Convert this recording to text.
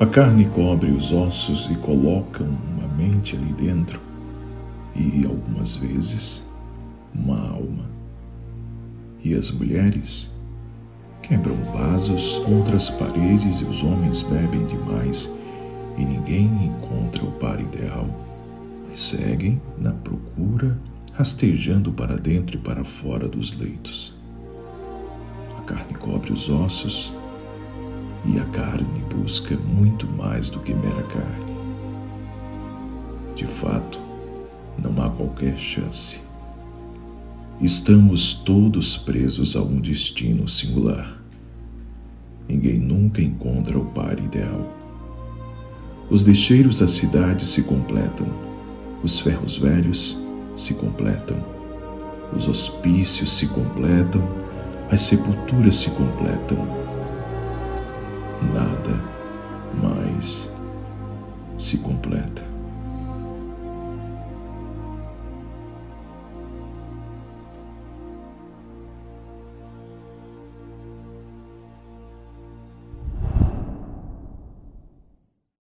A carne cobre os ossos e colocam uma mente ali dentro e, algumas vezes, uma alma. E as mulheres quebram vasos contra as paredes e os homens bebem demais e ninguém encontra o par ideal. E seguem na procura, rastejando para dentro e para fora dos leitos. A carne cobre os ossos e a carne busca muito mais do que mera carne. De fato, não há qualquer chance. Estamos todos presos a um destino singular. Ninguém nunca encontra o par ideal. Os lixeiros da cidade se completam, os ferros velhos se completam, os hospícios se completam, as sepulturas se completam. Nada mais se completa.